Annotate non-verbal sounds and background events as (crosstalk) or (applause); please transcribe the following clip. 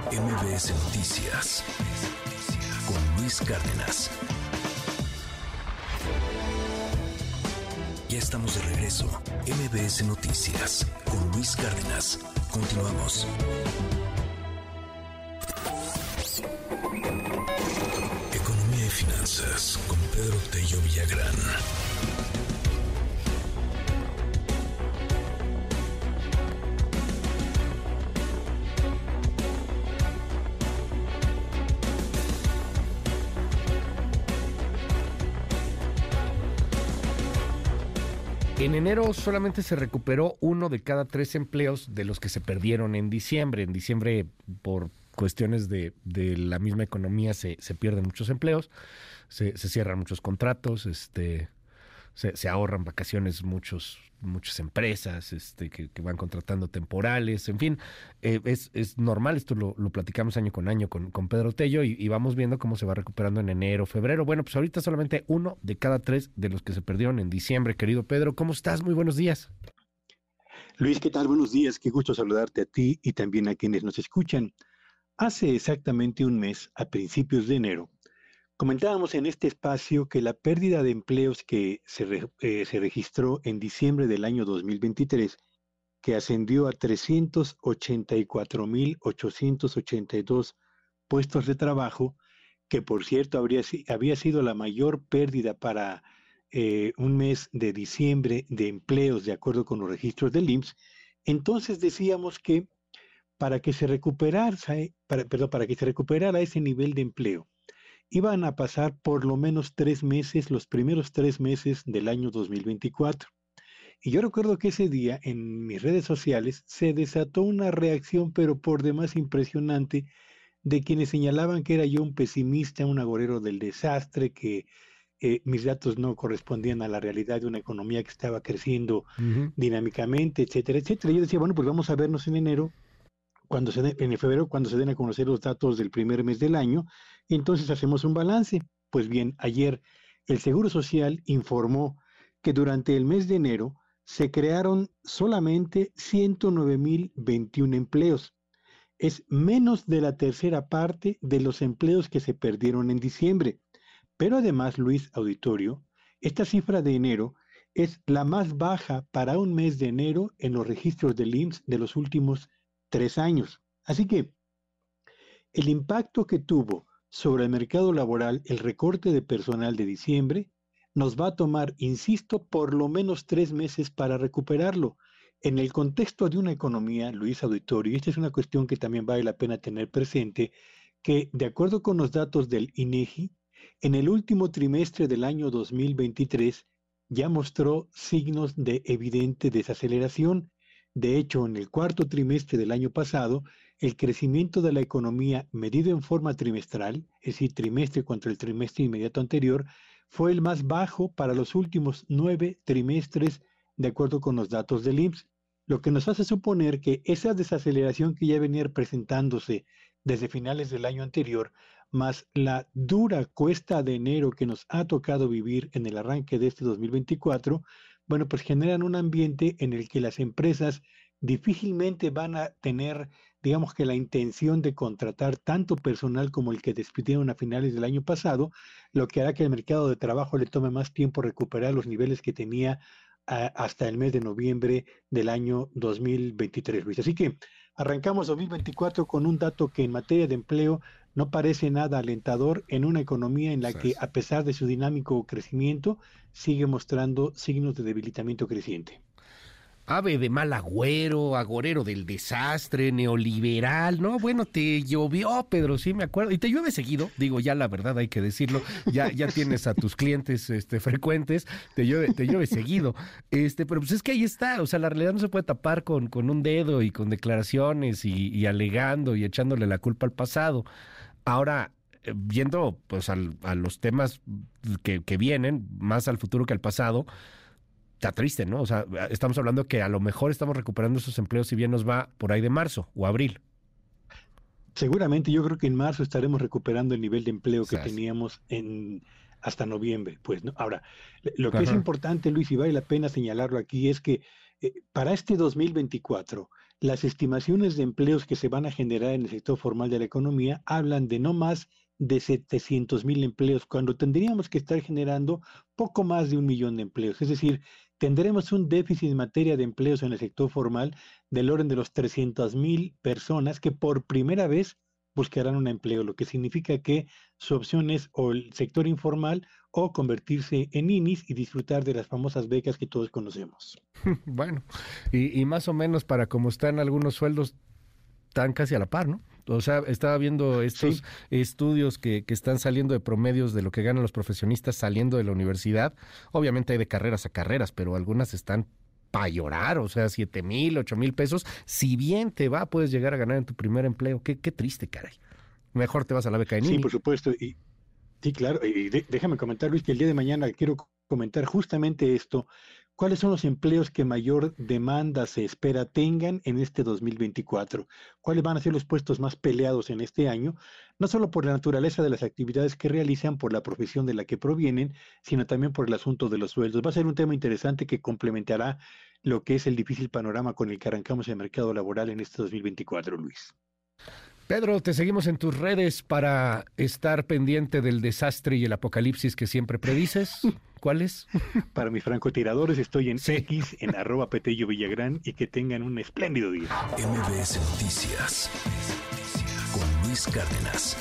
MBS Noticias con Luis Cárdenas. Ya estamos de regreso. MBS Noticias con Luis Cárdenas. Continuamos. Economía y finanzas con Pedro Tello Villagrán. En enero solamente se recuperó uno de cada tres empleos de los que se perdieron en diciembre. En diciembre, por cuestiones de, la misma economía, se, se pierden muchos empleos, se, se cierran muchos contratos, este, se, ahorran vacaciones muchos muchas empresas este, que, van contratando temporales, en fin, eh, es, es, normal, esto lo, lo, platicamos año con año con, con Pedro Tello y, y, vamos viendo cómo se va recuperando en enero, febrero. Bueno, pues ahorita solamente uno de cada tres de los que se perdieron en diciembre, querido Pedro, ¿cómo estás? Muy buenos días. Luis, ¿qué tal? Buenos días, qué gusto saludarte a ti y también a quienes nos escuchan. Hace exactamente un mes, a principios de enero, Comentábamos en este espacio que la pérdida de empleos que se, eh, se registró en diciembre del año 2023, que ascendió a 384.882 puestos de trabajo, que por cierto habría, había sido la mayor pérdida para eh, un mes de diciembre de empleos de acuerdo con los registros del IMSS, entonces decíamos que para que se recuperara, perdón, para que se recuperara ese nivel de empleo, iban a pasar por lo menos tres meses, los primeros tres meses del año 2024. Y yo recuerdo que ese día en mis redes sociales se desató una reacción, pero por demás impresionante, de quienes señalaban que era yo un pesimista, un agorero del desastre, que eh, mis datos no correspondían a la realidad de una economía que estaba creciendo uh -huh. dinámicamente, etcétera, etcétera. Yo decía, bueno, pues vamos a vernos en enero cuando se en febrero, cuando se den a conocer los datos del primer mes del año, entonces hacemos un balance. Pues bien, ayer el Seguro Social informó que durante el mes de enero se crearon solamente 109.021 empleos. Es menos de la tercera parte de los empleos que se perdieron en diciembre. Pero además, Luis Auditorio, esta cifra de enero es la más baja para un mes de enero en los registros del IMSS de los últimos tres años. Así que el impacto que tuvo sobre el mercado laboral el recorte de personal de diciembre nos va a tomar, insisto, por lo menos tres meses para recuperarlo. En el contexto de una economía, Luis Auditorio, y esta es una cuestión que también vale la pena tener presente, que de acuerdo con los datos del INEGI, en el último trimestre del año 2023 ya mostró signos de evidente desaceleración de hecho, en el cuarto trimestre del año pasado, el crecimiento de la economía medido en forma trimestral, es decir, trimestre contra el trimestre inmediato anterior, fue el más bajo para los últimos nueve trimestres, de acuerdo con los datos del IMSS, lo que nos hace suponer que esa desaceleración que ya venía presentándose desde finales del año anterior, más la dura cuesta de enero que nos ha tocado vivir en el arranque de este 2024, bueno, pues generan un ambiente en el que las empresas difícilmente van a tener, digamos que la intención de contratar tanto personal como el que despidieron a finales del año pasado, lo que hará que el mercado de trabajo le tome más tiempo recuperar los niveles que tenía a, hasta el mes de noviembre del año 2023, Luis. Así que arrancamos 2024 con un dato que en materia de empleo no parece nada alentador en una economía en la que, a pesar de su dinámico crecimiento, sigue mostrando signos de debilitamiento creciente. Ave de mal agüero, agorero del desastre, neoliberal, ¿no? Bueno, te llovió, Pedro, sí me acuerdo. Y te llueve seguido, digo, ya la verdad hay que decirlo, ya, ya tienes a tus clientes este, frecuentes, te llueve, te seguido. Este, pero pues es que ahí está, o sea, la realidad no se puede tapar con, con un dedo y con declaraciones y, y alegando y echándole la culpa al pasado. Ahora, viendo pues al, a los temas que, que, vienen, más al futuro que al pasado, está triste, ¿no? O sea, estamos hablando que a lo mejor estamos recuperando esos empleos si bien nos va por ahí de marzo o abril. Seguramente yo creo que en marzo estaremos recuperando el nivel de empleo que teníamos en hasta noviembre, pues, ¿no? Ahora, lo que Ajá. es importante, Luis, y vale la pena señalarlo aquí, es que eh, para este 2024, las estimaciones de empleos que se van a generar en el sector formal de la economía hablan de no más de 700 mil empleos, cuando tendríamos que estar generando poco más de un millón de empleos. Es decir, tendremos un déficit en materia de empleos en el sector formal del orden de los 300 mil personas que por primera vez buscarán un empleo, lo que significa que su opción es o el sector informal o convertirse en INIS y disfrutar de las famosas becas que todos conocemos. (laughs) Bueno, y, y más o menos para como están algunos sueldos, están casi a la par, ¿no? O sea, estaba viendo estos estudios que, que, están saliendo de promedios de lo que ganan los profesionistas saliendo de la universidad. Obviamente hay de carreras a carreras, pero algunas están para llorar, o sea, siete mil, ocho mil pesos. Si bien te va, puedes llegar a ganar en tu primer empleo. Qué, qué triste, caray. Mejor te vas a la beca de Sí, por supuesto. Y, sí, claro. Y déjame comentar, Luis, que el día de mañana quiero comentar justamente esto ¿Cuáles son los empleos que mayor demanda se espera tengan en este 2024? ¿Cuáles van a ser los puestos más peleados en este año? No solo por la naturaleza de las actividades que realizan, por la profesión de la que provienen, sino también por el asunto de los sueldos. Va a ser un tema interesante que complementará lo que es el difícil panorama con el que arrancamos el mercado laboral en este 2024, Luis. Pedro, te seguimos en tus redes para estar pendiente del desastre y el apocalipsis que siempre predices. (laughs) ¿Cuál es? (laughs) Para mis francotiradores estoy en X, en (laughs) arroba Petello Villagrán y que tengan un espléndido día. MBS Noticias con Luis Cárdenas.